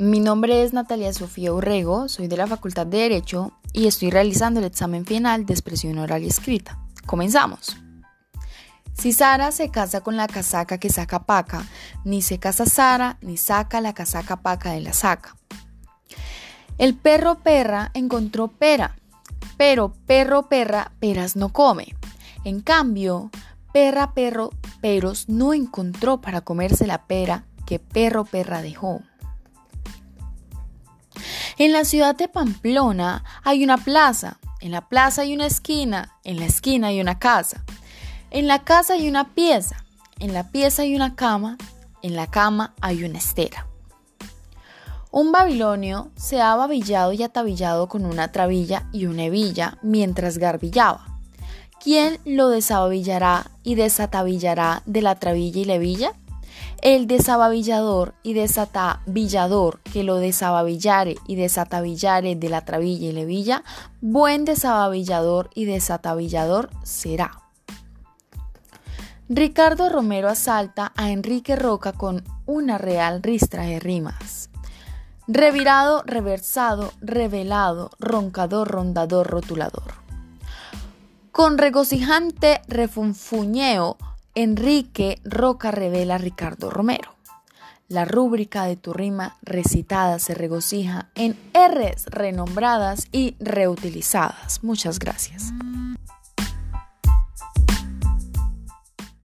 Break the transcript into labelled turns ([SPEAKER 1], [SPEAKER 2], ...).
[SPEAKER 1] Mi nombre es Natalia Sofía Urrego, soy de la Facultad de Derecho y estoy realizando el examen final de expresión oral y escrita. Comenzamos. Si Sara se casa con la casaca que saca paca, ni se casa Sara ni saca la casaca paca de la saca. El perro perra encontró pera, pero perro perra peras no come. En cambio, perra perro peros no encontró para comerse la pera que perro perra dejó. En la ciudad de Pamplona hay una plaza, en la plaza hay una esquina, en la esquina hay una casa, en la casa hay una pieza, en la pieza hay una cama, en la cama hay una estera. Un babilonio se ha babillado y atabillado con una trabilla y una hebilla mientras garbillaba. ¿Quién lo desababillará y desatabillará de la trabilla y la hebilla? El desababillador y desatabillador que lo desababillare y desatabillare de la trabilla y levilla, buen desababillador y desatabillador será. Ricardo Romero asalta a Enrique Roca con una real ristra de rimas. Revirado, reversado, revelado, roncador, rondador, rotulador. Con regocijante refunfuñeo, Enrique Roca revela a Ricardo Romero. La rúbrica de tu rima recitada se regocija en R's renombradas y reutilizadas. Muchas gracias.